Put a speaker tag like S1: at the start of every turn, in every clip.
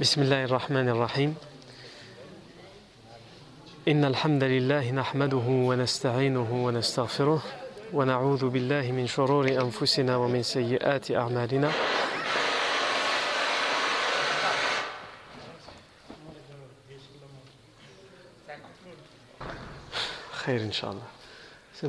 S1: بسم الله الرحمن الرحيم. إن الحمد لله نحمده ونستعينه ونستغفره ونعوذ بالله من شرور أنفسنا ومن سيئات أعمالنا. خير إن شاء الله. C'est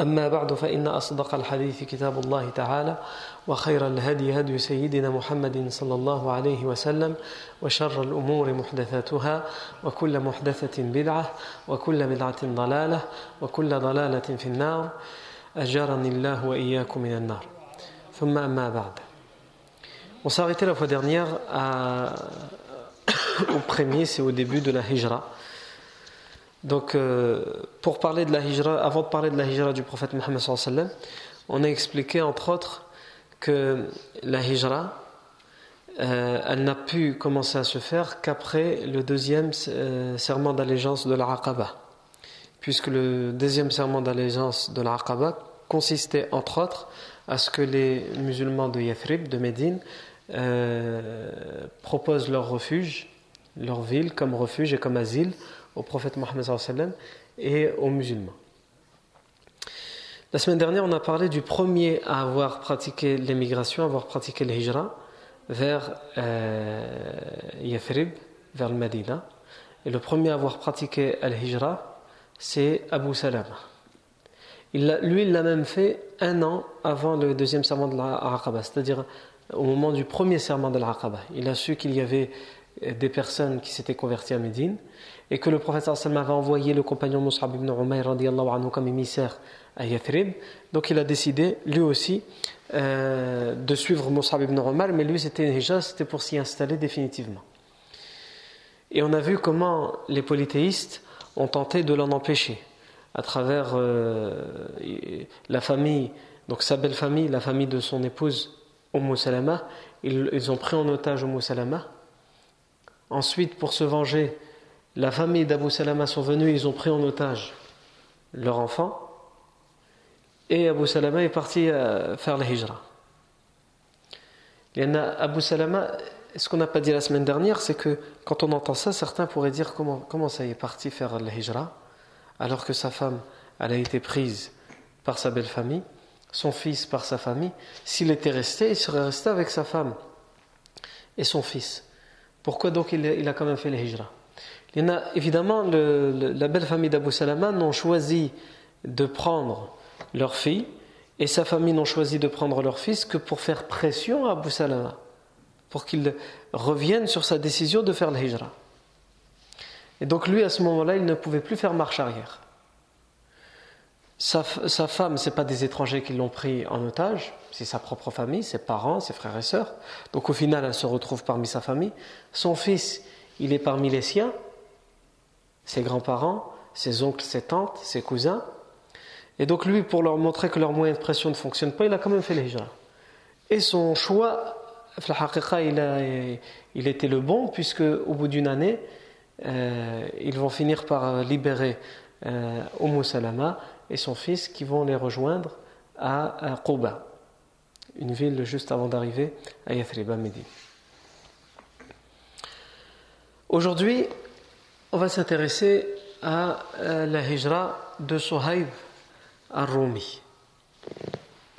S1: أما بعد فإن أصدق الحديث كتاب الله تعالى وخير الهدي هدي سيدنا محمد صلى الله عليه وسلم وشر الأمور محدثاتها وكل محدثة بدعة وكل بدعة ضلالة وكل ضلالة في النار. أجرني الله وإياكم من النار. ثم أما بعد. On s'est arrêté la fois dernière à, au premier, c'est au début de la hijra. Donc, euh, pour parler de la hijra, avant de parler de la hijra du prophète Mohammed sallam, on a expliqué entre autres que la hijra, euh, elle n'a pu commencer à se faire qu'après le deuxième euh, serment d'allégeance de l'Aqaba. Puisque le deuxième serment d'allégeance de l'Aqaba consistait entre autres à ce que les musulmans de Yathrib, de Médine, proposent leur refuge, leur ville comme refuge et comme asile au prophète Mohammed et aux musulmans. La semaine dernière, on a parlé du premier à avoir pratiqué l'émigration, à avoir pratiqué le hijra vers euh, vers le Medina. Et le premier à avoir pratiqué le hijra, c'est Abu Salama. Lui, il l'a même fait un an avant le deuxième serment de l'Aqaba, c'est-à-dire au moment du premier serment de l'Aqaba. Il a su qu'il y avait des personnes qui s'étaient converties à Médine et que le prophète sallam avait envoyé le compagnon Mus'ab ibn Umayr anhu comme émissaire à Yathrib. Donc il a décidé lui aussi euh, de suivre Mus'ab ibn Umayr, mais lui c'était hijra, c'était pour s'y installer définitivement. Et on a vu comment les polythéistes ont tenté de l'en empêcher à travers euh, la famille, donc sa belle famille, la famille de son épouse Umm Salama, ils, ils ont pris en otage Umm Salama. Ensuite, pour se venger, la famille d'Abu Salama sont venus, ils ont pris en otage leur enfant. Et Abu Salama est parti faire la hijra. Il y en a Abu Salama, ce qu'on n'a pas dit la semaine dernière, c'est que quand on entend ça, certains pourraient dire comment, comment ça y est parti faire la hijra, alors que sa femme, elle a été prise par sa belle famille, son fils par sa famille. S'il était resté, il serait resté avec sa femme et son fils. Pourquoi donc il, a quand même fait la hijra Il y en a évidemment, le, le, la belle famille d'Abu Salama n'ont choisi de prendre leur fille et sa famille n'ont choisi de prendre leur fils que pour faire pression à Abu Salama, pour qu'il revienne sur sa décision de faire la hijra. Et donc lui, à ce moment-là, il ne pouvait plus faire marche arrière. Sa, femme, ce n'est pas des étrangers qui l'ont pris en otage, c'est sa propre famille, ses parents, ses frères et sœurs. Donc au final, elle se retrouve parmi sa famille. Son fils, il est parmi les siens, ses grands-parents, ses oncles, ses tantes, ses cousins. Et donc lui, pour leur montrer que leur moyen de pression ne fonctionne pas, il a quand même fait les hijra. Et son choix, il, il était le bon, puisque au bout d'une année, euh, ils vont finir par libérer euh, Umm Salama et son fils qui vont les rejoindre à, à Quba, une ville juste avant d'arriver à Yathrib, à Médine. Aujourd'hui, on va s'intéresser à euh, la hijra de Sohaib al-Rumi.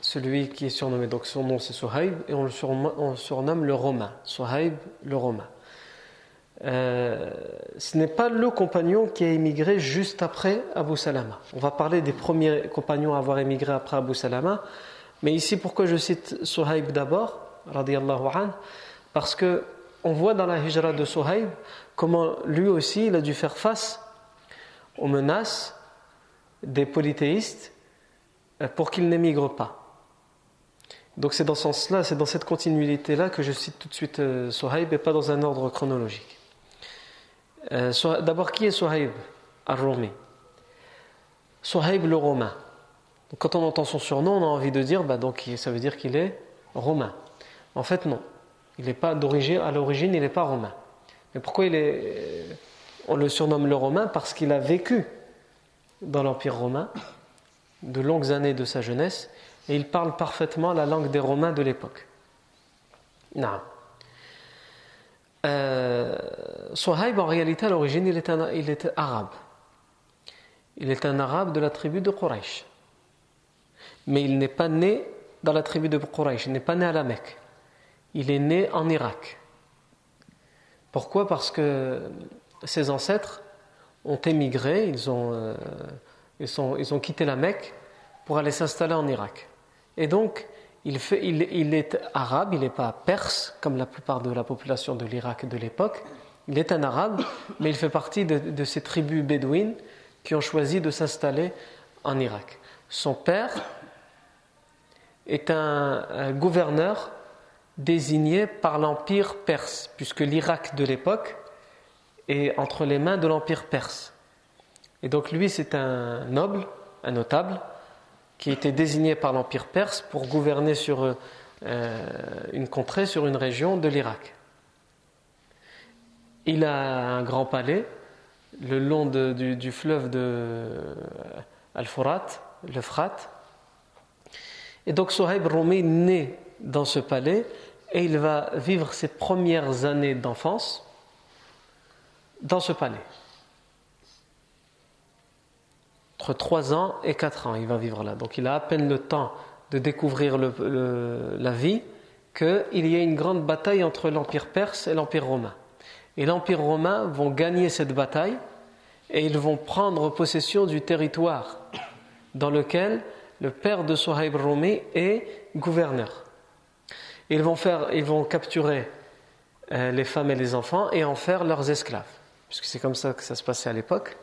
S1: celui qui est surnommé, donc son nom c'est Suhaib, et on le surnomme, le Romain. Suhaib, le Romain. Euh, ce n'est pas le compagnon qui a émigré juste après Abu Salama. On va parler des premiers compagnons à avoir émigré après Abu Salama. Mais ici, pourquoi je cite Suhaib d'abord, parce que on voit dans la hijra de Suhaib comment lui aussi il a dû faire face aux menaces des polythéistes euh, pour qu'ils n'émigrent pas. Donc c'est dans ce sens-là, c'est dans cette continuité-là que je cite tout de suite euh, Suhaib et pas dans un ordre chronologique. Euh, d'abord, qui est Suhaib Ar-Rumi Suhaib le Romain. quand on entend son surnom, on a envie de dire, bah, donc, ça veut dire qu'il est romain. En fait, non. Il n'est pas d'origine, à l'origine, il n'est pas romain. Mais pourquoi il est, on le surnomme le romain Parce qu'il a vécu dans l'Empire romain de longues années de sa jeunesse et il parle parfaitement la langue des Romains de l'époque. Non. Euh, en réalité, à l'origine, il, était arabe. Il est un arabe de la tribu de Quraysh. Mais il n'est pas né dans la tribu de Quraysh, il n'est pas né à la Mecque. Il est né en Irak. Pourquoi? Parce que ses ancêtres ont émigré, ils ont, euh, ils, ils ont quitté la Mecque pour aller s'installer en Irak. Et donc, il, est arabe, il n'est pas perse, comme la plupart de la population de l'Irak de l'époque. Il est un arabe, mais il fait partie de, ces tribus bédouines qui ont choisi de s'installer en Irak. Son père est un gouverneur désigné par l'empire perse, puisque l'Irak de l'époque est entre les mains de l'empire perse. Et donc lui, c'est un noble, un notable, qui était désigné par l'empire perse pour gouverner sur euh, une contrée, sur une région de l'Irak. Il a un grand palais le long du, fleuve de euh, Al-Furat, le Frat. Et donc Sohaib Rumi naît dans ce palais et il va vivre ses premières années d'enfance dans ce palais. Entre 3 ans et 4 ans, il va vivre là. Donc il a à peine le temps de découvrir la vie qu'il y a une grande bataille entre l'Empire perse et l'Empire romain. Et l'Empire romain vont gagner cette bataille et ils vont prendre possession du territoire dans lequel le père de Sohaib Rumi est gouverneur. Ils vont, faire, ils vont capturer euh, les femmes et les enfants et en faire leurs esclaves puisque c'est comme ça que ça se passait à l'époque.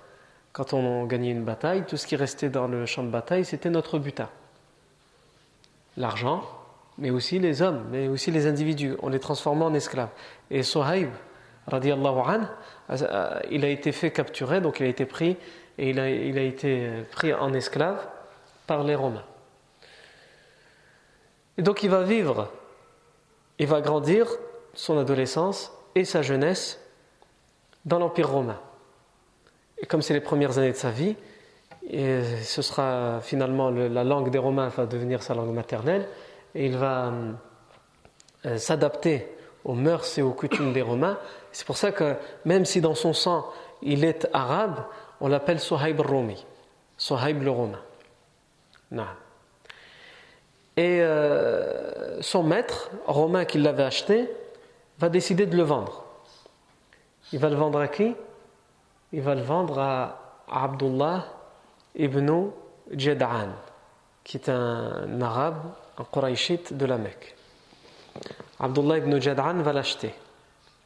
S1: Quand on gagnait une bataille, tout ce qui restait dans le champ de bataille, c'était notre butin. L'argent, mais aussi les hommes, mais aussi les individus. On les transformait en esclaves. Et Sohaib, radiallahu anh, euh, il a été fait capturer, donc il a été pris, et il a, il a été pris en esclave par les Romains. Et donc il va vivre, il va grandir son adolescence et sa jeunesse dans l'Empire romain. Et comme c'est les premières années de sa vie, et ce sera finalement la langue des Romains va devenir sa langue maternelle, et il va euh, s'adapter aux mœurs et aux coutumes des Romains. C'est pour ça que même si dans son sang il est arabe, on l'appelle Sohaib Rumi, Sohaib le Romain. Non. Et euh, son maître, romain qui l'avait acheté, va décider de le vendre. Il va le vendre à qui? Il va le vendre à Abdullah ibn Jad'an, qui est un arabe, un Qurayshite de la Mecque. Abdullah ibn Jad'an va l'acheter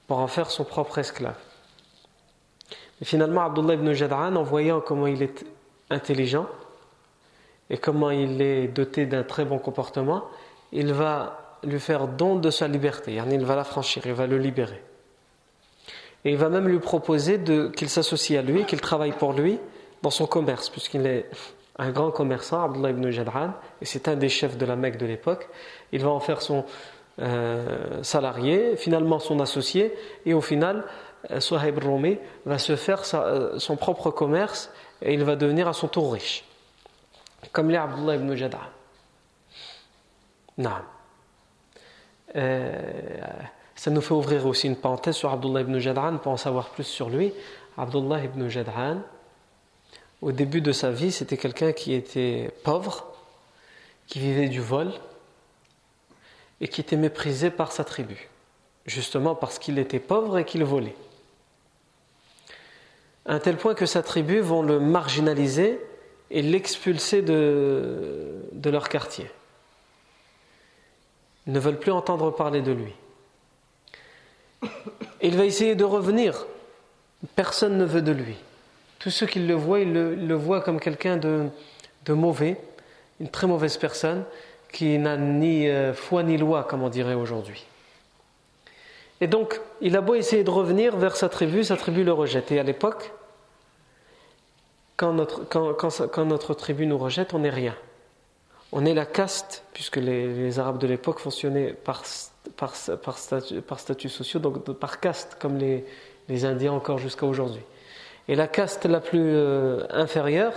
S1: pour en faire son propre esclave. Finalement, Abdullah ibn Jad'an, en voyant comment il est intelligent et comment il est doté d'un très bon comportement, il va lui faire don de sa liberté. Il va l'affranchir, il va le libérer. Et il va même lui proposer qu'il s'associe à lui, qu'il travaille pour lui dans son commerce, puisqu'il est un grand commerçant, Abdullah ibn Jadran, et c'est un des chefs de la Mecque de l'époque. Il va en faire son euh, salarié, finalement son associé, et au final, euh, Suhaib Rumi va se faire euh, son propre commerce et il va devenir à son tour riche. Comme l'est Abdullah ibn Jadran. Ça nous fait ouvrir aussi une parenthèse sur Abdullah ibn Jad'an pour en savoir plus sur lui. Abdullah ibn Jad'an, au début de sa vie, c'était quelqu'un qui était pauvre, qui vivait du vol et qui était méprisé par sa tribu, justement parce qu'il était pauvre et qu'il volait. À un tel point que sa tribu vont le marginaliser et l'expulser de, de leur quartier. Ils ne veulent plus entendre parler de lui. Il va essayer de revenir. Personne ne veut de lui. Tous ceux qui le voient, ils le, voient comme quelqu'un de, mauvais, une très mauvaise personne, qui n'a ni euh, foi ni loi, comme on dirait aujourd'hui. Et donc, il a beau essayer de revenir vers sa tribu, sa tribu le rejette. Et à l'époque, quand notre, quand notre tribu nous rejette, on n'est rien on est la caste, puisque les, Arabes de l'époque fonctionnaient par, par, statut, sociaux, donc par caste, comme les, Indiens encore jusqu'à aujourd'hui. Et la caste la plus euh, inférieure,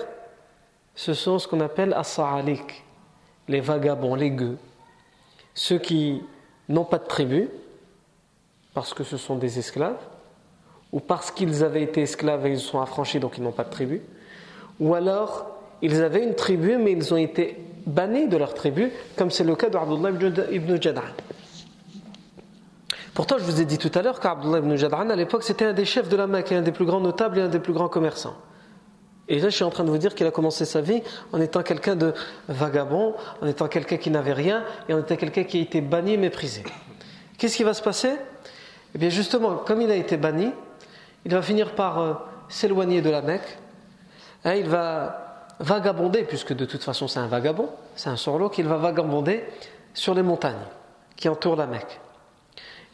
S1: ce sont ce qu'on appelle as les vagabonds, les gueux, ceux qui n'ont pas de tribu, parce que ce sont des esclaves, ou parce qu'ils avaient été esclaves et ils sont affranchis, donc ils n'ont pas de tribu, ou alors ils avaient une tribu, mais ils ont été bannis de leur tribu, comme c'est le cas d'Abdullah ibn Jad'an. Pourtant, je vous ai dit tout à l'heure qu'Abdullah ibn Jad'an, à l'époque, c'était un des chefs de la Mecque, un des plus grands notables et un des plus grands commerçants. Et là, je suis en train de vous dire qu'il a commencé sa vie en étant quelqu'un de vagabond, en étant quelqu'un qui n'avait rien, et en étant quelqu'un qui a été banni et méprisé. Qu'est-ce qui va se passer? Eh bien, justement, comme il a été banni, il va finir par euh, s'éloigner de la Mecque. Hein, il va vagabonder, puisque de toute façon c'est un vagabond, c'est un sorlo, qu'il va vagabonder sur les montagnes qui entourent la Mecque.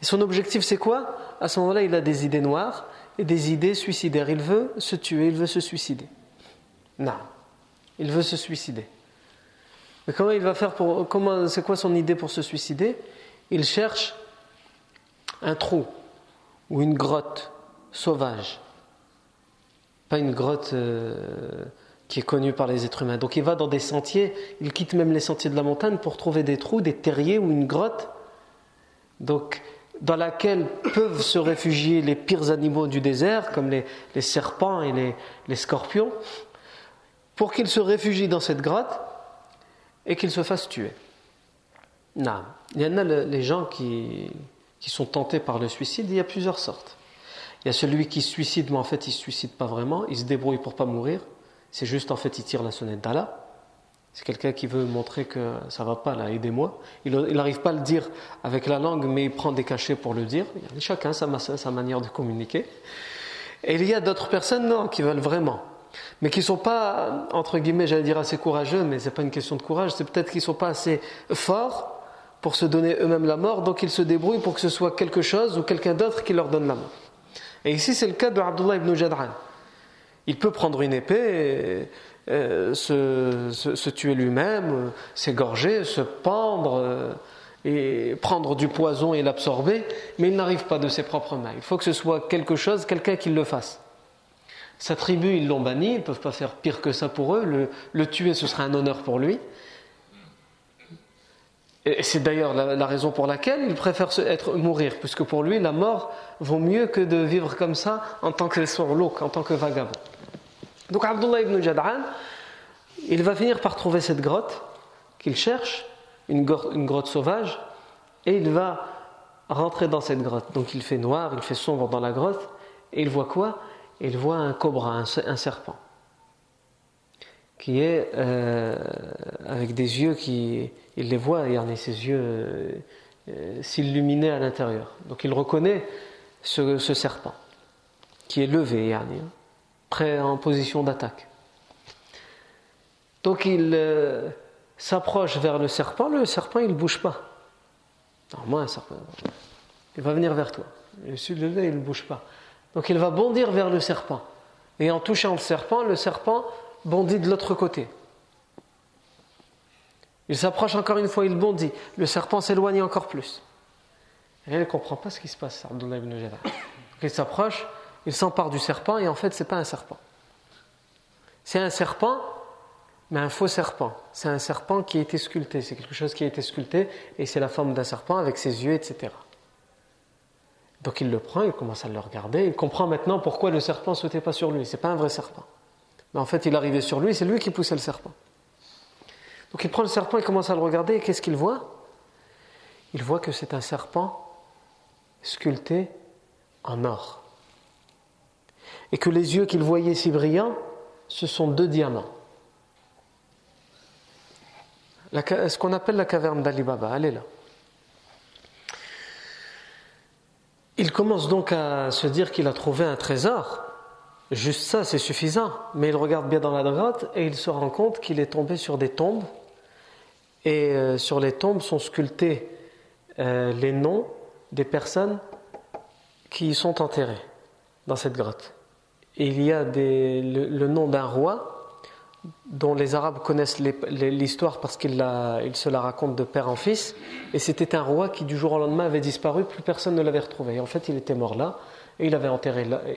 S1: Son objectif c'est quoi? À ce moment-là, il a des idées noires et des idées suicidaires. Il veut se tuer, il veut se suicider. Non, il veut se suicider. Mais comment il va faire pour. C'est quoi son idée pour se suicider? Il cherche un trou ou une grotte sauvage. Pas une grotte. Euh, qui est connu par les êtres humains. Donc il va dans des sentiers, il quitte même les sentiers de la montagne pour trouver des trous, des terriers ou une grotte, donc dans laquelle peuvent se réfugier les pires animaux du désert, comme les, serpents et les, scorpions, pour qu'ils se réfugient dans cette grotte et qu'ils se fassent tuer. Non. Il y en a les gens qui, qui sont tentés par le suicide, il y a plusieurs sortes. Il y a celui qui se suicide, mais en fait il ne se suicide pas vraiment, il se débrouille pour pas mourir. C'est juste en fait, il tire la sonnette d'Allah. C'est quelqu'un qui veut montrer que ça va pas là, aidez-moi. Il n'arrive pas à le dire avec la langue, mais il prend des cachets pour le dire. Il y a chacun sa, sa manière de communiquer. Et il y a d'autres personnes, non, qui veulent vraiment. Mais qui ne sont pas, entre guillemets, j'allais dire assez courageux, mais ce n'est pas une question de courage, c'est peut-être qu'ils ne sont pas assez forts pour se donner eux-mêmes la mort, donc ils se débrouillent pour que ce soit quelque chose ou quelqu'un d'autre qui leur donne la mort. Et ici, c'est le cas de Abdullah ibn Jadran. Il peut prendre une épée, et, se, tuer lui-même, s'égorger, se pendre euh, et prendre du poison et l'absorber, mais il n'arrive pas de ses propres mains. Il faut que ce soit quelque chose, quelqu'un qui le fasse. Sa tribu, ils l'ont banni, ils ne peuvent pas faire pire que ça pour eux. Le, tuer, ce serait un honneur pour lui. Et c'est d'ailleurs la, raison pour laquelle il préfère être, mourir, puisque pour lui, la mort vaut mieux que de vivre comme ça en tant que sorlouk, en tant que vagabond. Donc Abdullah ibn Jad'an, il va finir par trouver cette grotte qu'il cherche, une grotte, sauvage, et il va rentrer dans cette grotte. Donc il fait noir, il fait sombre dans la grotte, et il voit quoi? Il voit un cobra, un, serpent, qui est euh, avec des yeux qui, il les voit, regardez ses yeux euh, s'illuminer à l'intérieur. Donc il reconnaît ce, serpent qui est levé, yani, en position d'attaque. Donc il euh, s'approche vers le serpent, le serpent il ne bouge pas. moi un serpent, il va venir vers toi. Le sud il ne bouge pas. Donc il va bondir vers le serpent. Et en touchant le serpent, le serpent bondit de l'autre côté. Il s'approche encore une fois, il bondit. Le serpent s'éloigne encore plus. Et il ne comprend pas ce qui se passe, Abdullah Il s'approche, il s'empare du serpent et en fait, ce n'est pas un serpent. C'est un serpent, mais un faux serpent. C'est un serpent qui a été sculpté. C'est quelque chose qui a été sculpté et c'est la forme d'un serpent avec ses yeux, etc. Donc il le prend, il commence à le regarder. Il comprend maintenant pourquoi le serpent ne sautait pas sur lui. Ce n'est pas un vrai serpent. Mais en fait, il arrivait sur lui, c'est lui qui poussait le serpent. Donc il prend le serpent, il commence à le regarder, et qu'est-ce qu'il voit? Il voit que c'est un serpent sculpté en or. Et que les yeux qu'il voyait si brillants, ce sont deux diamants. ce qu'on appelle la caverne d'Ali Baba, elle est là. Il commence donc à se dire qu'il a trouvé un trésor. Juste ça, c'est suffisant. Mais il regarde bien dans la grotte et il se rend compte qu'il est tombé sur des tombes. Et euh, sur les tombes sont sculptés euh, les noms des personnes qui y sont enterrées dans cette grotte. Il y a le nom d'un roi dont les Arabes connaissent l'histoire parce qu'ils se la racontent de père en fils. Et c'était un roi qui, du jour au lendemain, avait disparu, plus personne ne l'avait retrouvé. Et en fait, il était mort là, et il avait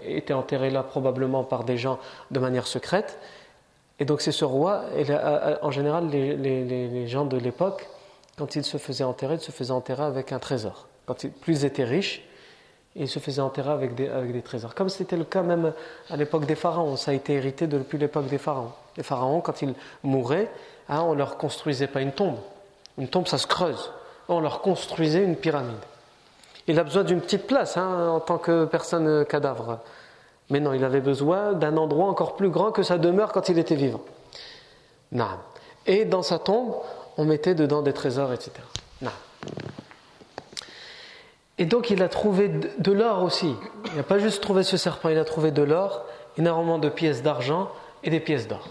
S1: été enterré là probablement par des gens de manière secrète. Et donc, c'est ce roi, et en général, les, gens de l'époque, quand ils se faisaient enterrer, ils se faisaient enterrer avec un trésor. Quand ils, plus ils étaient riches, et il se faisait enterrer avec des, avec des trésors. Comme c'était le cas même à l'époque des pharaons, ça a été hérité depuis l'époque des pharaons. Les pharaons, quand ils mouraient, hein, on ne leur construisait pas une tombe. Une tombe, ça se creuse. On leur construisait une pyramide. Il a besoin d'une petite place hein, en tant que personne cadavre. Mais non, il avait besoin d'un endroit encore plus grand que sa demeure quand il était vivant. Non. Et dans sa tombe, on mettait dedans des trésors, etc. Non. Et donc il a trouvé de l'or aussi. Il n'a pas juste trouvé ce serpent, il a trouvé de l'or, énormément de pièces d'argent et des pièces d'or.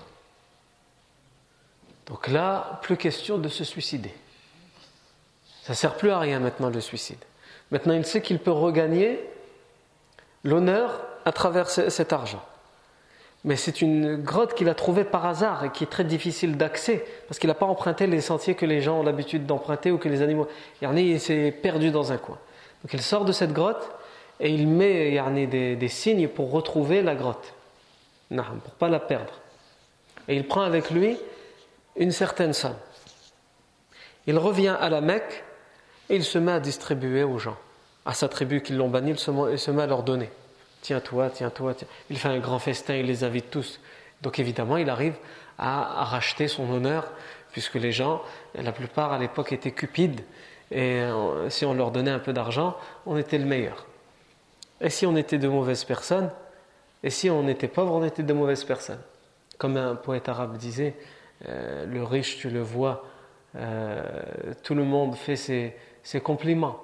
S1: Donc là, plus question de se suicider. Ça ne sert plus à rien maintenant le suicide. Maintenant il sait qu'il peut regagner l'honneur à travers cet argent. Mais c'est une grotte qu'il a trouvée par hasard et qui est très difficile d'accès parce qu'il n'a pas emprunté les sentiers que les gens ont l'habitude d'emprunter ou que les animaux. Il s'est perdu dans un coin. Donc il sort de cette grotte et il met des, des signes pour retrouver la grotte, pour ne pas la perdre. Et il prend avec lui une certaine somme. Il revient à la Mecque et il se met à distribuer aux gens, à sa tribu qui l'ont banni, il se met à leur donner. Tiens toi, tiens toi, tiens. Il fait un grand festin, il les invite tous. Donc évidemment, il arrive à racheter son honneur, puisque les gens, la plupart à l'époque étaient cupides, et euh, si on leur donnait un peu d'argent, on était le meilleur. Et si on était de mauvaises personnes, et si on était pauvre, on était de mauvaises personnes. Comme un poète arabe disait, euh, le riche, tu le vois, euh, tout le monde fait ses, ses, compliments.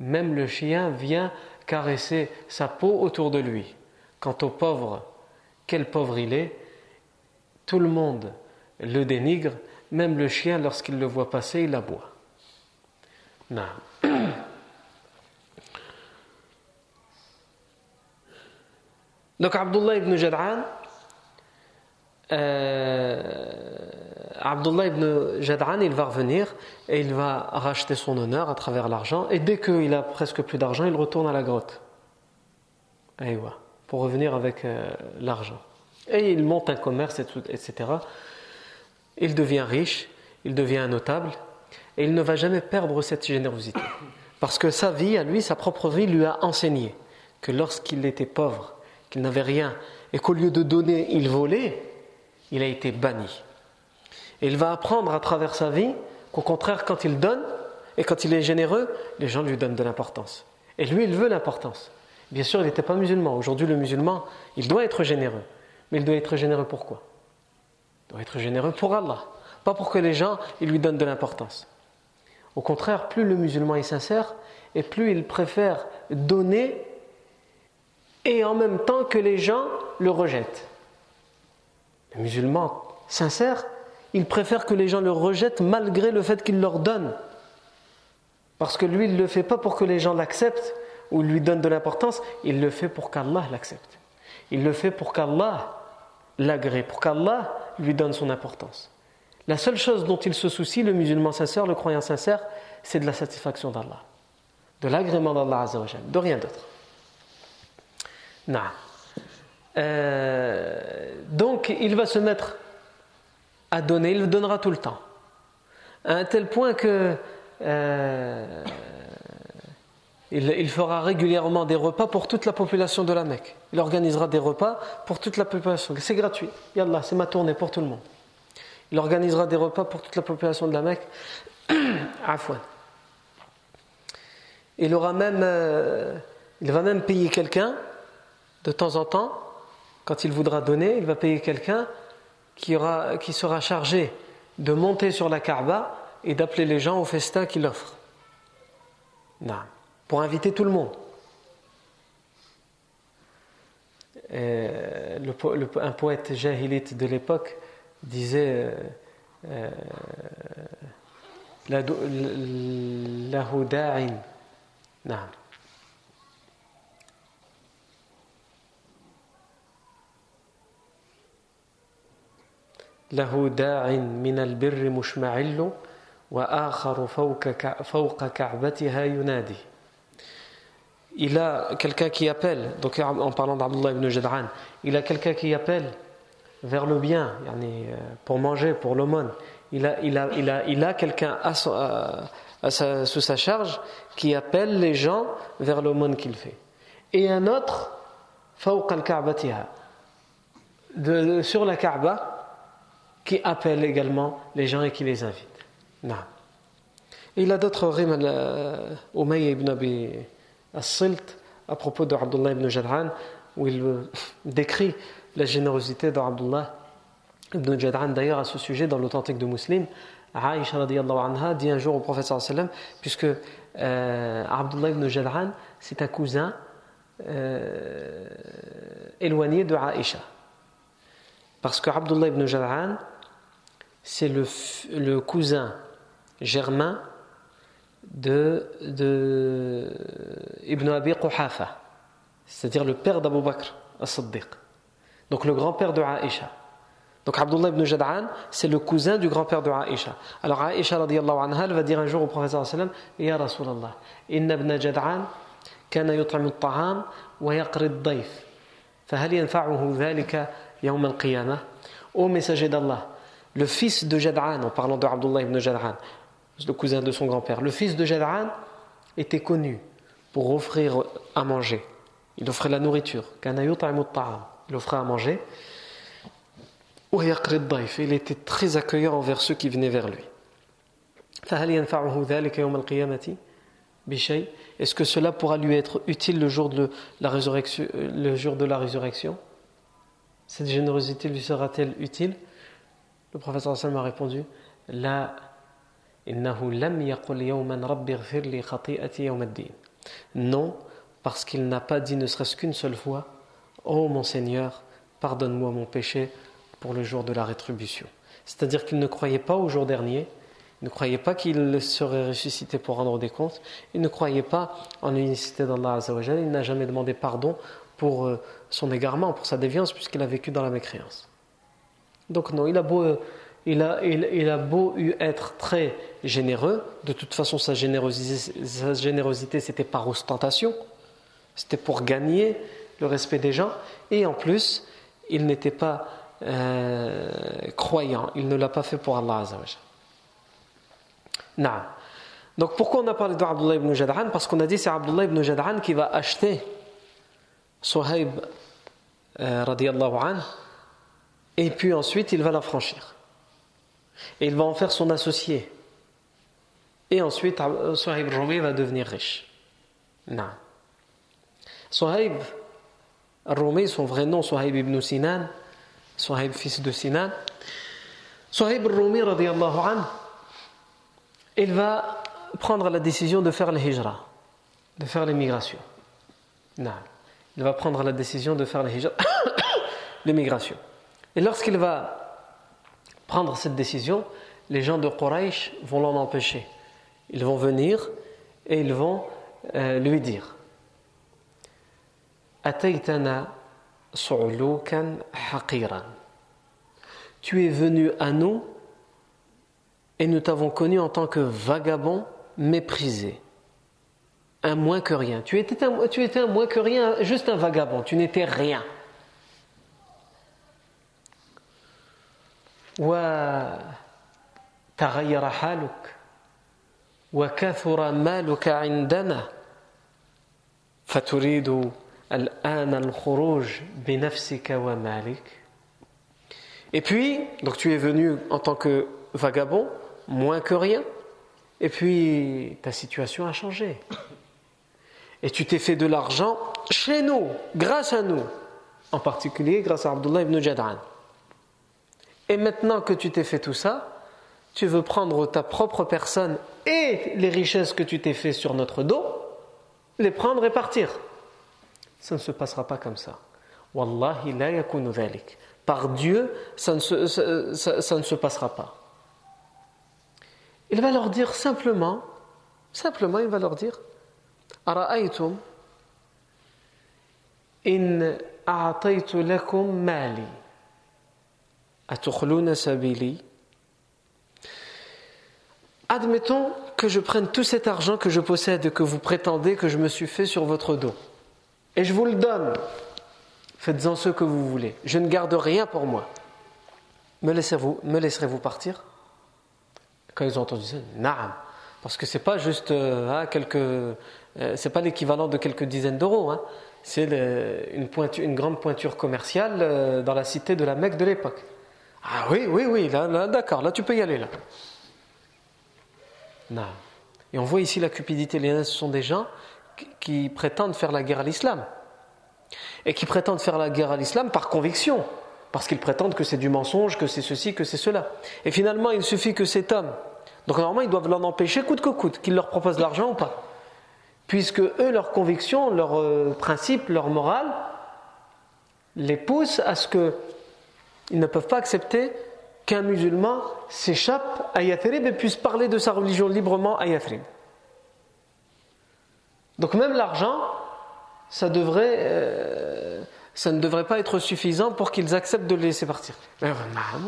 S1: Même le chien vient caresser sa peau autour de lui. Quant au pauvre, quel pauvre il est, tout le monde le dénigre, même le chien, lorsqu'il le voit passer, il aboie. Non. Donc Abdullah ibn Jad'an, euh, Abdullah ibn Jad'an, il va revenir et il va racheter son honneur à travers l'argent. Et dès qu'il a presque plus d'argent, il retourne à la grotte. Pour revenir avec euh, l'argent. Et il monte un commerce, etc. Il devient riche, il devient notable et il ne va jamais perdre cette générosité. Parce que sa vie, à lui, sa propre vie, lui a enseigné que lorsqu'il était pauvre, qu'il n'avait rien, et qu'au lieu de donner, il volait, il a été banni. Et il va apprendre à travers sa vie qu'au contraire, quand il donne et quand il est généreux, les gens lui donnent de l'importance. Et lui, il veut l'importance. Bien sûr, il n'était pas musulman. Aujourd'hui, le musulman, il doit être généreux. Mais il doit être généreux pourquoi? Il doit être généreux pour Allah. Pas pour que les gens lui donnent de l'importance. Au contraire, plus le musulman est sincère, et plus il préfère donner et en même temps que les gens le rejettent. Le musulman sincère, il préfère que les gens le rejettent malgré le fait qu'il leur donne. Parce que lui, il ne le fait pas pour que les gens l'acceptent ou lui donnent de l'importance, il le fait pour qu'Allah l'accepte. Il le fait pour qu'Allah l'agrée, pour qu'Allah lui donne son importance. La seule chose dont il se soucie, le musulman sincère, le croyant sincère, c'est de la satisfaction d'Allah, de l'agrément d'Allah, de rien d'autre. Euh, donc, il va se mettre à donner, il donnera tout le temps. À un tel point que euh, il, fera régulièrement des repas pour toute la population de la Mecque. Il organisera des repas pour toute la population. C'est gratuit. Yallah, c'est ma tournée pour tout le monde. Il organisera des repas pour toute la population de la Mecque. Afouane. Il aura même, euh, il va même payer quelqu'un de temps en temps, quand il voudra donner, il va payer quelqu'un qui, sera chargé de monter sur la Kaaba et d'appeler les gens au festin qu'il offre. Non, pour inviter tout le monde. Un poète jahilite de l'époque disait euh, la da'in نعم له داع من البر مشمعل وآخر فوق, فوق كعبتها ينادي Il a quelqu'un qui appelle, donc en parlant d'Abdullah ibn Jad'an, il a quelqu'un qui appelle vers le bien, pour manger, pour l'aumône. Il a, il a, il a, il a quelqu'un à, à, sous sa charge qui appelle les gens vers l'aumône qu'il fait. Et un autre, de, sur la Kaaba, qui appelle également les gens et qui les invite. Il a d'autres rimes, euh, Umayy ibn Abi as-Silt, à propos de Abdullah ibn Jad'an, où il décrit la générosité d'Abdullah ibn Jad'an, d'ailleurs à ce sujet dans l'authentique de Muslim. Aïcha anha dit un jour au prophète sallam, puisque euh, Abdullah ibn Jad'an, c'est un cousin euh, éloigné de Aïcha. Parce que Abdullah ibn Jad'an, c'est le, cousin germain de, de Ibn Abi Quhafa, c'est-à-dire le père d'Abu Bakr as-Siddiq, donc le grand-père de Aïcha. Donc Abdullah ibn Jad'an, c'est le cousin du grand-père de Aïcha. Alors Aïcha radiallahu anha, elle va dire un jour au prophète sallam, Ya Rasulallah, inna ibn Jad'an kana yut'amu at-ta'am wa yaqri ad-dayf. فهل ينفعه ذلك يوم القيامة Ô messager d'Allah, le fils de Jad'an, en parlant de Abdullah ibn Jad'an, le cousin de son grand-père, le fils de Jad'an était connu pour offrir à manger. Il offrait la nourriture. il offrait à manger. Il était très accueillant envers ceux qui venaient vers lui. Est-ce que cela pourra lui être utile le jour de la résurrection, de Cette générosité lui sera-t-elle utile? Le professeur Hassan m'a répondu La Non, parce qu'il n'a pas dit ne serait-ce qu'une seule fois oh, mon Seigneur, pardonne-moi mon péché pour le jour de la rétribution. C'est-à-dire qu'il ne croyait pas au jour dernier, il ne croyait pas qu'il serait ressuscité pour rendre des comptes, il ne croyait pas en l'unicité d'Allah Azzawajal, il n'a jamais demandé pardon pour euh, son égarement, pour sa déviance, puisqu'il a vécu dans la mécréance. Donc non, il a beau, euh, il a, il, a beau être très généreux, de toute façon sa générosité, sa générosité c'était par ostentation, c'était pour gagner le respect des gens, et en plus, il n'était pas euh, croyant. Il ne l'a pas fait pour Allah Non. Donc pourquoi on a parlé d'Abdullah ibn Jad'an? Parce qu'on a dit c'est Abdullah ibn Jad'an qui va acheter Suhaib euh, anhu et puis ensuite il va l'affranchir. Et il va en faire son associé. Et ensuite Suhaib Rumi va devenir riche. Non. Suhaib Rumi, son vrai nom, Suhaib ibn Sinan, Suhaib, fils de Sinan. Suhaib al-Rumi, il va prendre la décision de faire le hijra, de faire l'immigration. Il va prendre la décision de faire l'immigration. Et lorsqu'il va prendre cette décision, les gens de Quraysh vont l'en empêcher. Ils vont venir et ils vont euh, lui dire Ataytana tu es venu à nous et nous t'avons connu en tant que vagabond méprisé. Un moins que rien. Tu étais un, tu étais un moins que rien, juste un vagabond. Tu n'étais rien. وتغير حالك وكثر مالك عندنا فتريد et puis, donc tu es venu en tant que vagabond, moins que rien, et puis ta situation a changé. Et tu t'es fait de l'argent chez nous, grâce à nous, en particulier grâce à Abdullah ibn Jad'an. Et maintenant que tu t'es fait tout ça, tu veux prendre ta propre personne et les richesses que tu t'es fait sur notre dos, les prendre et partir ça ne se passera pas comme ça. Wallahi la yakunu Par Dieu, ça ne, se, ça, ne se passera pas. Il va leur dire simplement, simplement, il va leur dire Ara'aytum in a'taytu mali. Atukhluna sabili. Admettons que je prenne tout cet argent que je possède, que vous prétendez que je me suis fait sur votre dos. Et je vous le donne. Faites-en ce que vous voulez. Je ne garde rien pour moi. Me laisserez-vous, me laisserez-vous partir? Quand ils ont entendu ça, naam. Parce que c'est pas juste euh, hein, quelques, euh, c'est pas l'équivalent de quelques dizaines d'euros. Hein. C'est une, une, grande pointure commerciale euh, dans la cité de la Mecque de l'époque. Ah oui, oui, oui, là d'accord, là tu peux y aller là. Non. Et on voit ici la cupidité. Les ce sont des gens qui prétendent faire la guerre à l'islam. Et qui prétendent faire la guerre à l'islam par conviction. Parce qu'ils prétendent que c'est du mensonge, que c'est ceci, que c'est cela. Et finalement, il suffit que cet homme. Donc normalement, ils doivent l'en empêcher coûte que coûte, qu'ils leur proposent l'argent ou pas. Puisque eux, leur conviction, leur euh, principe, leur morale, les poussent à ce qu'ils ne peuvent pas accepter qu'un musulman s'échappe à Yathrib et puisse parler de sa religion librement à Yathrib. Donc même l'argent, ça, devrait, euh, ça ne devrait pas être suffisant pour qu'ils acceptent de le laisser partir. Mais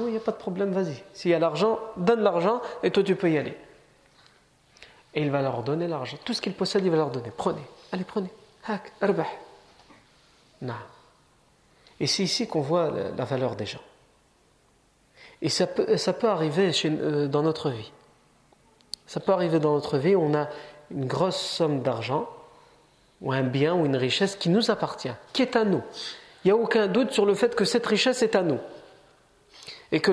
S1: il n'y a pas de problème, vas-y. S'il y a l'argent, donne l'argent et toi tu peux y aller. Et il va leur donner l'argent. Tout ce qu'il possède, il va leur donner. Prenez, allez, prenez. Hak, arbah. Et c'est ici qu'on voit la valeur des gens. Et ça peut, ça peut arriver chez, euh, dans notre vie. Ça peut arriver dans notre vie, on a une grosse somme d'argent, ou un bien, ou une richesse qui nous appartient, qui est à nous. Il n'y a aucun doute sur le fait que cette richesse est à nous. Et que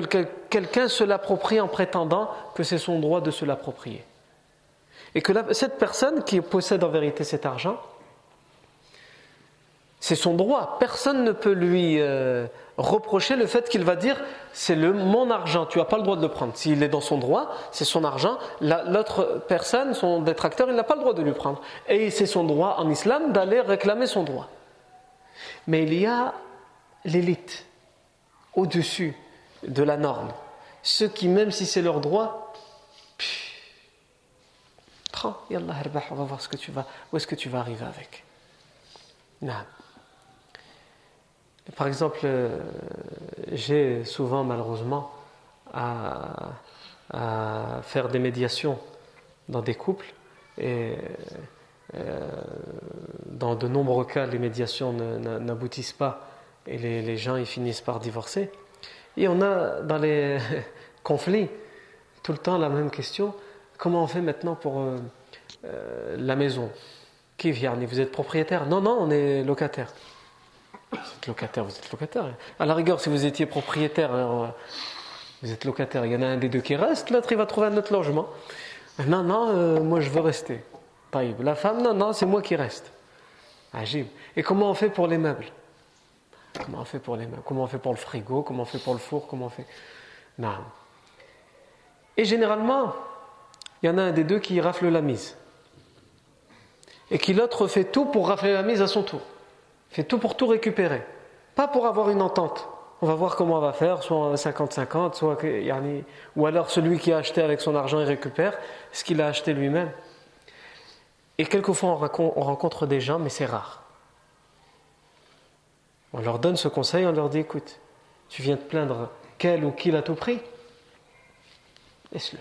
S1: quelqu'un se l'approprie en prétendant que c'est son droit de se l'approprier. Et que cette personne qui possède en vérité cet argent, c'est son droit. Personne ne peut lui euh, reprocher le fait qu'il va dire c'est le mon argent, tu n'as pas le droit de le prendre. S'il est dans son droit, c'est son argent. L'autre personne, son détracteur, il n'a pas le droit de lui prendre. Et c'est son droit en islam d'aller réclamer son droit. Mais il y a l'élite au-dessus de la norme. Ceux qui, même si c'est leur droit, prends, on va voir ce que tu vas, où est-ce que tu vas arriver avec. Non. Par exemple, euh, j'ai souvent malheureusement à, faire des médiations dans des couples et euh, dans de nombreux cas, les médiations n'aboutissent pas et les, gens ils finissent par divorcer. Et on a dans les conflits tout le temps la même question comment on fait maintenant pour euh, la maison? Qui vient? Vous êtes propriétaire? Non, non, on est locataire. Vous êtes locataire, vous êtes locataire. À la rigueur, si vous étiez propriétaire, euh, vous êtes locataire, il y en a un des deux qui reste, l'autre il va trouver un autre logement. Non, non, euh, moi je veux rester. La femme, non, non, c'est moi qui reste. Agib. Et comment on fait pour les meubles? Comment on fait pour les meubles? Comment on fait pour le frigo? Comment on fait pour le four? Comment on fait? Non. Et généralement, il y en a un des deux qui rafle la mise. Et qui l'autre fait tout pour rafler la mise à son tour fait tout pour tout récupérer. Pas pour avoir une entente. On va voir comment on va faire, soit 50-50, soit ou alors celui qui a acheté avec son argent il récupère ce qu'il a acheté lui-même. Et quelquefois on rencontre des gens, mais c'est rare. On leur donne ce conseil, on leur dit écoute, tu viens te plaindre quel ou qui l'a tout pris Laisse-le.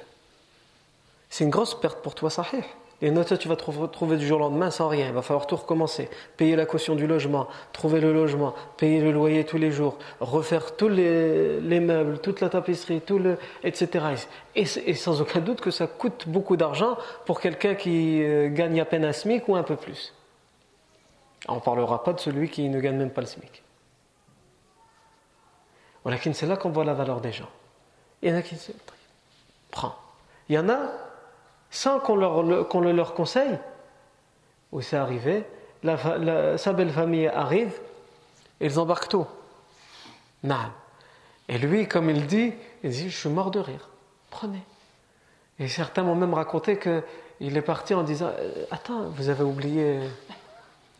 S1: C'est une grosse perte pour toi, sahih. Et toi, tu vas te retrouver du jour au lendemain sans rien. Il va falloir tout recommencer. Payer la caution du logement, trouver le logement, payer le loyer tous les jours, refaire tous les, meubles, toute la tapisserie, tout le, etc. Et, sans aucun doute que ça coûte beaucoup d'argent pour quelqu'un qui euh, gagne à peine un SMIC ou un peu plus. On ne parlera pas de celui qui ne gagne même pas le SMIC. C'est là qu'on voit la valeur des gens. Il y en a qui disent Prends. Il y en a, sans qu'on leur, le leur conseille, où c'est arrivé, sa belle famille arrive, ils embarquent tout. Non. Et lui, comme il dit, il dit Je suis mort de rire. Prenez. Et certains m'ont même raconté qu'il est parti en disant euh, Attends, vous avez oublié.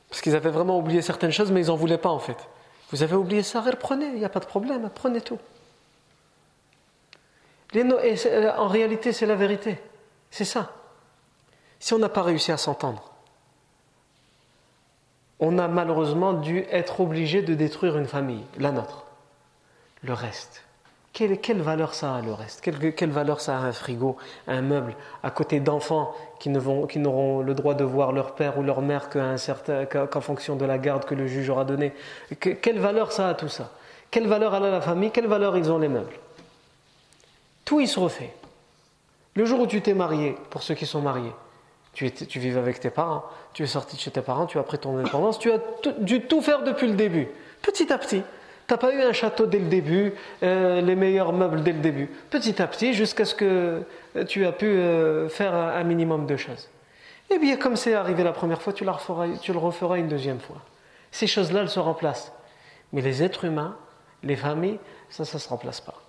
S1: Parce qu'ils avaient vraiment oublié certaines choses, mais ils n'en voulaient pas en fait. Vous avez oublié ça, prenez, il n'y a pas de problème, prenez tout. En réalité, c'est la vérité. C'est ça. Si on n'a pas réussi à s'entendre, on a malheureusement dû être obligé de détruire une famille, la nôtre. Le reste. Quelle, valeur ça a le reste? Quelle, valeur ça a un frigo, un meuble, à côté d'enfants qui, n'auront le droit de voir leur père ou leur mère qu'en fonction de la garde que le juge aura donnée? Quelle valeur ça a tout ça? Quelle valeur a la famille? Quelle valeur ils ont les meubles? Tout y se refait. Le jour où tu t'es marié, pour ceux qui sont mariés, tu, vivais avec tes parents, tu es sorti de chez tes parents, tu as pris ton indépendance, tu as dû tout faire depuis le début, petit à petit. Tu n'as pas eu un château dès le début, euh, les meilleurs meubles dès le début. Petit à petit, jusqu'à ce que tu as pu euh, faire un, minimum de choses. Et bien, comme c'est arrivé la première fois, tu le referas une deuxième fois. Ces choses-là, elles se remplacent. Mais les êtres humains, les familles, ça, ça ne se remplace pas.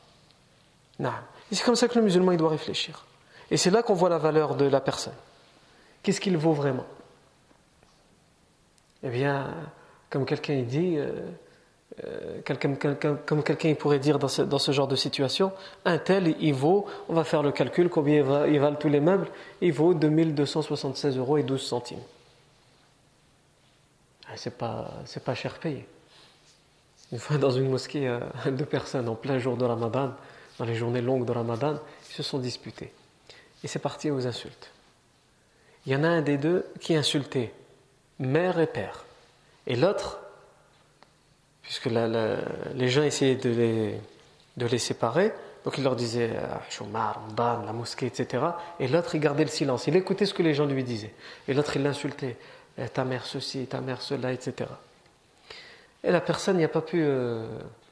S1: Non. C'est comme ça que le musulman, il doit réfléchir. Et c'est là qu'on voit la valeur de la personne. Qu'est-ce qu'il vaut vraiment? Eh bien, comme quelqu'un dit, euh, euh, comme quelqu'un pourrait dire dans ce, genre de situation, un tel, il vaut, on va faire le calcul, combien il, valent tous les meubles, il vaut 2276 euros et 12 centimes. Ah, c'est pas, c'est pas cher payé. Une fois dans une mosquée, euh, deux personnes en plein jour de Ramadan, dans les journées longues de Ramadan, ils se sont disputés. Et c'est parti aux insultes. Il y en a un des deux qui insultait mère et père. Et l'autre, puisque les gens essayaient de les, séparer. Donc il leur disait Choumar, ah, Mban, la mosquée, etc. Et l'autre, il gardait le silence. Il écoutait ce que les gens lui disaient. Et l'autre, il l'insultait eh, ta mère ceci, ta mère cela, etc. Et la personne n'y a pas pu. Euh,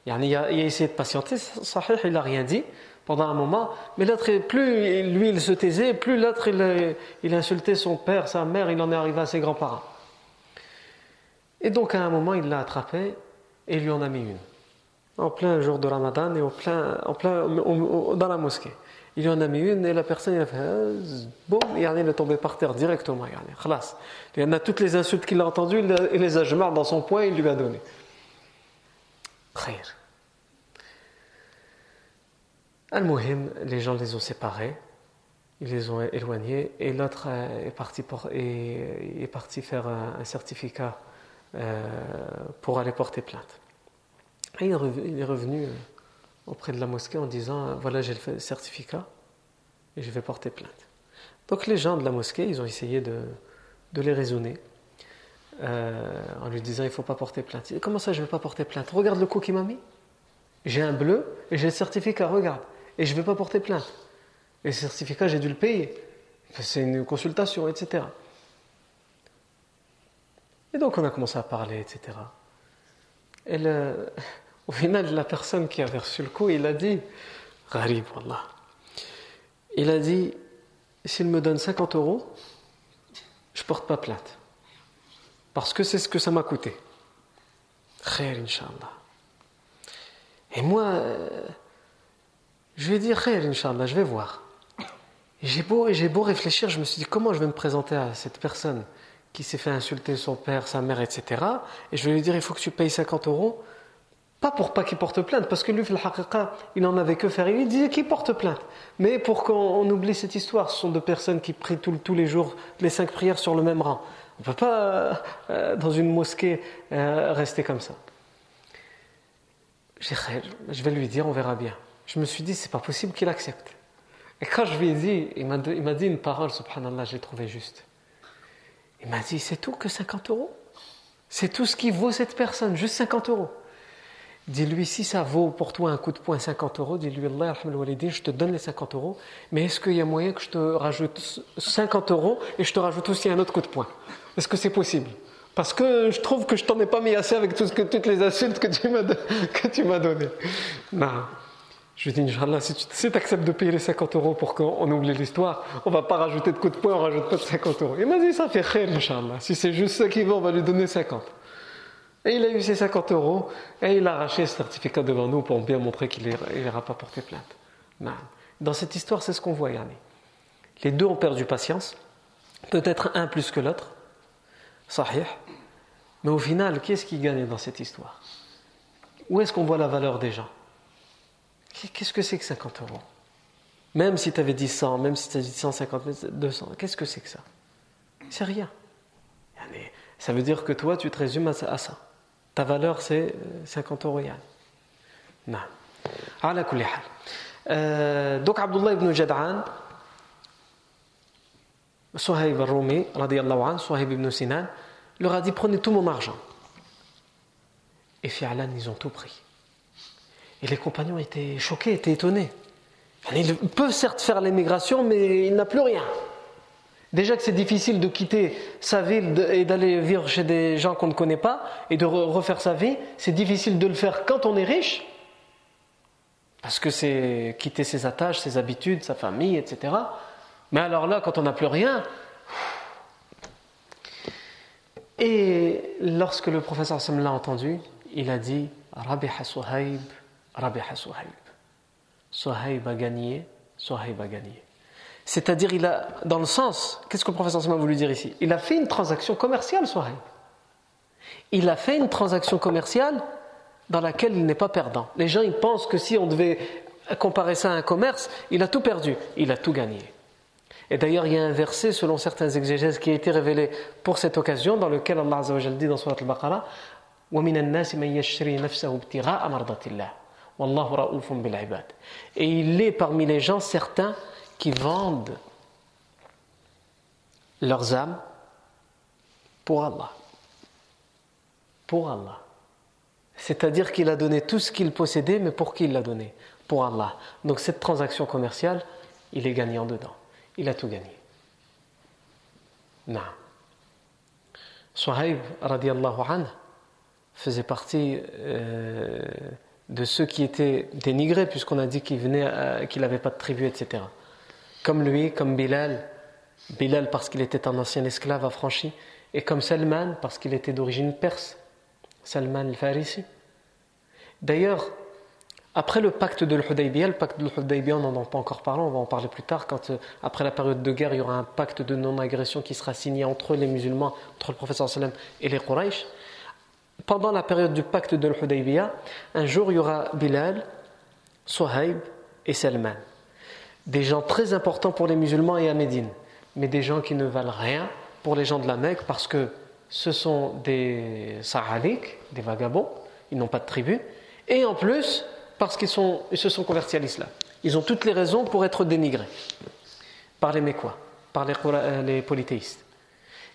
S1: il, a, essayé de patienter, il n'a rien dit pendant un moment. Mais l'autre, plus lui, il se taisait, plus l'autre, il, insultait son père, sa mère, il en est arrivé à ses grands-parents. Et donc à un moment, il l'a attrapé et lui en a mis une. En plein jour de Ramadan et en plein, en plein, dans la mosquée. Il lui en a mis une et la personne il a fait euh, boum, il est tombé par terre directement. Il en a toutes les insultes qu'il a entendues, il les a dans son poing et il lui a donné. Khair. Al-Muhim, les gens les ont séparés, ils les ont éloignés et l'autre est parti, pour, est, parti faire un certificat euh, pour aller porter plainte. Et il est revenu euh, auprès de la mosquée en disant euh, Voilà, j'ai le certificat et je vais porter plainte. Donc les gens de la mosquée, ils ont essayé de, de les raisonner en lui disant Il ne faut pas porter plainte. Comment ça, je ne vais pas porter plainte? Regarde le coup qu'il m'a mis. J'ai un bleu et j'ai le certificat, regarde. Et je ne vais pas porter plainte. Et le certificat, j'ai dû le payer. C'est une consultation, etc. Et donc on a commencé à parler, etc. Et au final, la personne qui avait reçu le coup, il a dit, Gharib. Il a dit, s'il me donne 50 euros, je porte pas plainte. Parce que c'est ce que ça m'a coûté. Khair, Inch'Allah. Et moi, euh, je vais dire Khair, Inch'Allah, je vais voir. J'ai beau, j'ai beau réfléchir, je me suis dit, comment je vais me présenter à cette personne qui s'est fait insulter son père, sa mère, etc. Et je vais lui dire, il faut que tu payes 50 euros, pas pour pas qu'il porte plainte, parce que lui, il n'en avait que faire. Il disait qu'il porte plainte. Mais pour qu'on oublie cette histoire, ce sont deux personnes qui prient tous les jours les cinq prières sur le même rang. On ne peut pas, euh, dans une mosquée, euh, rester comme ça. Je vais lui dire, on verra bien. Je me suis dit, c'est pas possible qu'il accepte. Et quand je lui ai dit, il m'a dit une parole, subhanallah, je l'ai trouvé juste. Il m'a dit, c'est tout que 50 euros? C'est tout ce qui vaut cette personne, juste 50 euros. Dis-lui, si ça vaut pour toi un coup de poing 50 euros, dis-lui, Allah, je te donne les 50 euros, mais est-ce qu'il y a moyen que je te rajoute 50 euros et je te rajoute aussi un autre coup de poing? Est-ce que c'est possible? Parce que je trouve que je t'en ai pas mis assez avec tout ce que, toutes les insultes que tu m'as, données. Non. Je lui dis, Inch'Allah, si tu acceptes de payer les 50 euros pour qu'on oublie l'histoire, on va pas rajouter de coups de poing, on rajoute pas de 50 euros. Il m'a dit, ça fait khair, Inch'Allah. Si c'est juste ça qu'il veut, on va lui donner 50. Et il a eu ses 50 euros et il a arraché ce certificat devant nous pour bien montrer qu'il n'ira pas porter plainte. Dans cette histoire, c'est ce qu'on voit, Yanni. Les deux ont perdu patience, peut-être un plus que l'autre, sahih. Mais au final, qui est-ce qui gagne dans cette histoire? Où est-ce qu'on voit la valeur des gens? Qu'est-ce que c'est que 50 euros Même si tu avais dit 100, même si tu avais dit 150, 200, qu'est-ce que c'est que ça? C'est rien. Ça veut dire que toi, tu te résumes à ça. Ta valeur, c'est 50 euros. Non. Euh, donc Abdullah ibn Jad'an, Suhaib al-Rumi, Suhaib ibn Sinan, leur a dit prenez tout mon argent. Et Fi'alan, ils ont tout pris. Et les compagnons étaient choqués, étaient étonnés. Il peut certes faire l'émigration, mais il n'a plus rien. Déjà que c'est difficile de quitter sa ville et d'aller vivre chez des gens qu'on ne connaît pas et de refaire sa vie, c'est difficile de le faire quand on est riche, parce que c'est quitter ses attaches, ses habitudes, sa famille, etc. Mais alors là, quand on n'a plus rien, et lorsque le professeur Sam l'a entendu, il a dit Rabiha Suhaib, Rabiha Suhaib. Suhaib a gagné, Suhaib a gagné. C'est-à-dire, il a, dans le sens, qu'est-ce que le professeur Sam a voulu dire ici? Il a fait une transaction commerciale, Suhaib. Il a fait une transaction commerciale dans laquelle il n'est pas perdant. Les gens, ils pensent que si on devait comparer ça à un commerce, il a tout perdu, il a tout gagné. Et d'ailleurs, il y a un verset, selon certains exégèses, qui a été révélé pour cette occasion, dans lequel Allah dit dans Surat al-Baqarah Et il est parmi les gens certains qui vendent leurs âmes pour Allah. Pour Allah. C'est-à-dire qu'il a donné tout ce qu'il possédait, mais pour qui il l'a donné? Pour Allah. Donc cette transaction commerciale, il est gagnant dedans il a tout gagné. Non. Suhaib radiallahu anhu faisait partie euh, de ceux qui étaient dénigrés puisqu'on a dit qu'il n'avait pas de tribu etc. Comme lui, comme Bilal, Bilal parce qu'il était un ancien esclave affranchi et comme Salman parce qu'il était d'origine perse, Salman al-Farisi. D'ailleurs, après le pacte de l'Hudaybiyah, le pacte de l'Hudaybiyah, on n'en a pas encore parlé, on va en parler plus tard, quand euh, après la période de guerre, il y aura un pacte de non-agression qui sera signé entre les musulmans, entre le professeur sallam et les Quraysh. Pendant la période du pacte de l'Hudaybiyah, un jour, il y aura Bilal, Sohaib et Salman. Des gens très importants pour les musulmans et à Médine, mais des gens qui ne valent rien pour les gens de la Mecque parce que ce sont des sahalik, des vagabonds, ils n'ont pas de tribu, et en plus, parce qu'ils se sont convertis à l'islam. Ils ont toutes les raisons pour être dénigrés par les Mécois, par les, euh, polythéistes.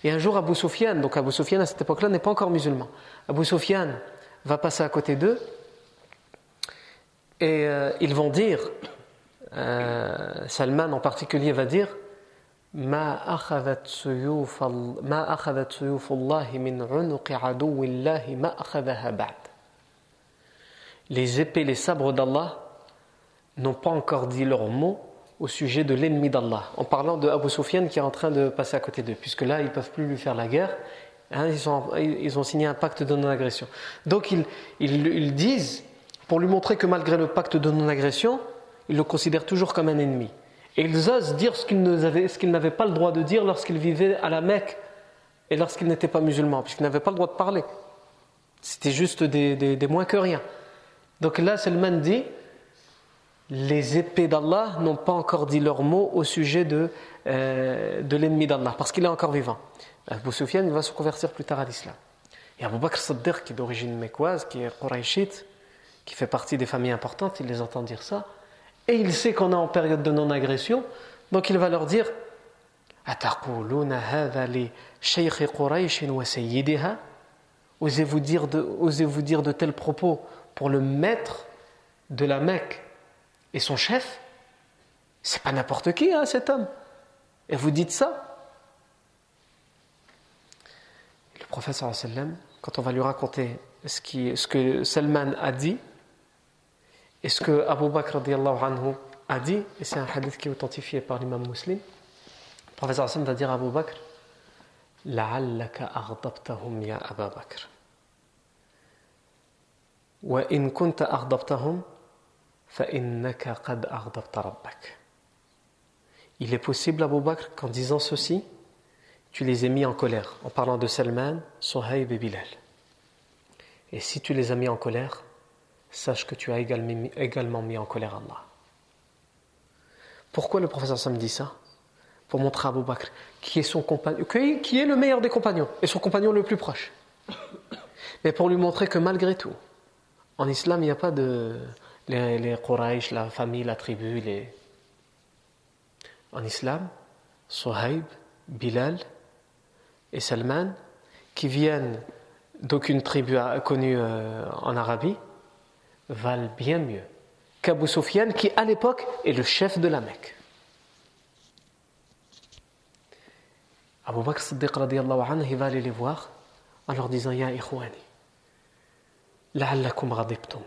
S1: Et un jour, Abu Sufyan, donc Abu Sufyan à cette époque-là n'est pas encore musulman, Abu Sufyan va passer à côté d'eux et euh, ils vont dire, euh, Salman en particulier va dire, ما أخذت سيوف ما أخذت سيوف الله من عنق عدو الله ما أخذها بعد les épées, les sabres d'Allah n'ont pas encore dit leur mot au sujet de l'ennemi d'Allah, en parlant de Abu Sufyan qui est en train de passer à côté d'eux, puisque là, ils ne peuvent plus lui faire la guerre, hein, ils, ont signé un pacte de non-agression. Donc ils, disent, pour lui montrer que malgré le pacte de non-agression, ils le considèrent toujours comme un ennemi. Et ils osent dire ce qu'ils n'avaient pas le droit de dire lorsqu'ils vivaient à la Mecque et lorsqu'ils n'étaient pas musulmans, puisqu'ils n'avaient pas le droit de parler. C'était juste des moins que rien. Donc là, Salman dit les épées d'Allah n'ont pas encore dit leur mot au sujet de, euh, de l'ennemi d'Allah, parce qu'il est encore vivant. Abu Sufyan va se convertir plus tard à l'islam. Et Abu Bakr Saddiq, qui est d'origine mécoise, qui est Qurayshite, qui fait partie des familles importantes, il les entend dire ça, et il sait qu'on est en période de non-agression, donc il va leur dire Osez-vous dire, osez-vous dire de tels propos pour le maître de la Mecque et son chef, c'est pas n'importe qui, hein, cet homme. Et vous dites ça Le prophète sallam, quand on va lui raconter ce, qui, ce que Salman a dit et ce que Abu Bakr anhu a dit, et c'est un hadith qui est authentifié par l'imam muslim, le prophète sallam va dire à Abu Bakr لعلك أغضبتهم يا أبا بكر وإن كنت أغضبتهم il est possible, Abu Bakr, qu'en disant ceci, tu les aies mis en colère, en parlant de Salman, Sohaib et Bilal. Et si tu les as mis en colère, sache que tu as également mis en colère Allah. Pourquoi le professeur Sam dit ça? Pour montrer à Abu Bakr qui est son qui est le meilleur des compagnons et son compagnon le plus proche. Mais pour lui montrer que malgré tout, en islam, il n'y a pas de les, les Quraysh, la famille, la tribu, les, en islam, Sohaib, Bilal et Salman, qui viennent d'aucune tribu connue euh, en Arabie, valent bien mieux qu'Abu Sufyan, qui à l'époque est le chef de la Mecque. Abu Bakr Siddiq anhu, il va aller les voir en leur disant Ya ikhwani, la'allakum radibtum.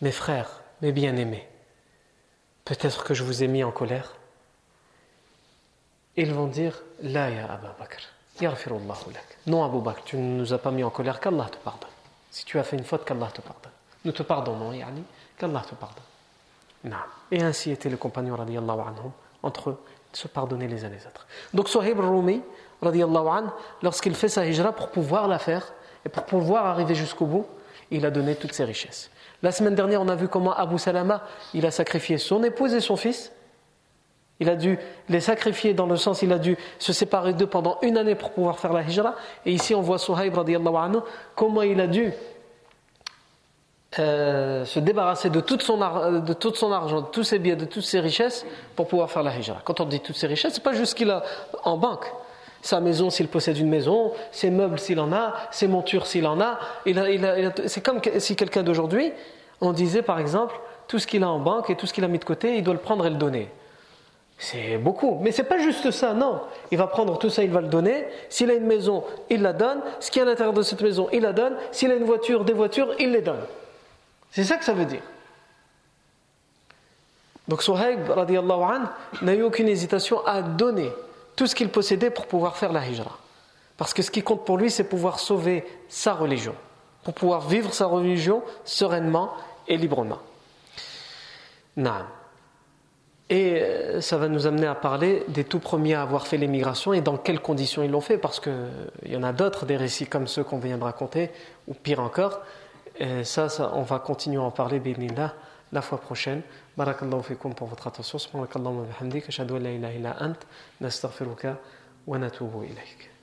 S1: Mes frères, mes bien-aimés, peut-être que je vous ai mis en colère ils vont dire La ya Abu Bakr, Non Abu Bakr, tu ne nous as pas mis en colère, qu'Allah te pardonne. Si tu as fait une faute, qu'Allah te pardonne. Nous te pardonnons, yani, qu'Allah te pardonne. Et ainsi étaient les compagnons anhum, entre eux, se pardonner les uns les autres. Donc Suhaib Rumi, lorsqu'il fait sa hijra pour pouvoir la faire et pour pouvoir arriver jusqu'au bout, il a donné toutes ses richesses. La semaine dernière, on a vu comment Abu Salama, il a sacrifié son épouse et son fils il a dû les sacrifier dans le sens, il a dû se séparer d'eux pendant une année pour pouvoir faire la hijra. Et ici, on voit Suhaib anhu, comment il a dû euh, se débarrasser de, son tout son argent, de tous ses biens, de toutes ses richesses pour pouvoir faire la hijra. Quand on dit toutes ses richesses, c'est pas juste ce qu'il a en banque. Sa maison s'il possède une maison, ses meubles s'il en a, ses montures s'il en a. c'est comme si quelqu'un d'aujourd'hui, on disait par exemple, tout ce qu'il a en banque et tout ce qu'il a mis de côté, il doit le prendre et le donner. C'est beaucoup. Mais c'est pas juste ça, non. Il va prendre tout ça, il va le donner. S'il a une maison, il la donne. Ce qui est à l'intérieur de cette maison, il la donne. S'il a une voiture, des voitures, il les donne. C'est ça que ça veut dire. Donc Suhaib, an, n'a eu aucune hésitation à donner tout ce qu'il possédait pour pouvoir faire la hijra. Parce que ce qui compte pour lui, c'est pouvoir sauver sa religion. Pour pouvoir vivre sa religion sereinement et librement. Naam. Et euh, ça va nous amener à parler des tout premiers à avoir fait l'émigration et dans quelles conditions ils l'ont fait, parce qu'il y en a d'autres, des récits comme ceux qu'on vient de raconter, ou pire encore. Ça, on va continuer à en parler, bénillah, la fois prochaine. Barakallahu fikum pour votre attention. Subhanakallahu wa bihamdik. Ashhadu an la ilaha illa ant. Nastaghfiruka wa natubu ilayk.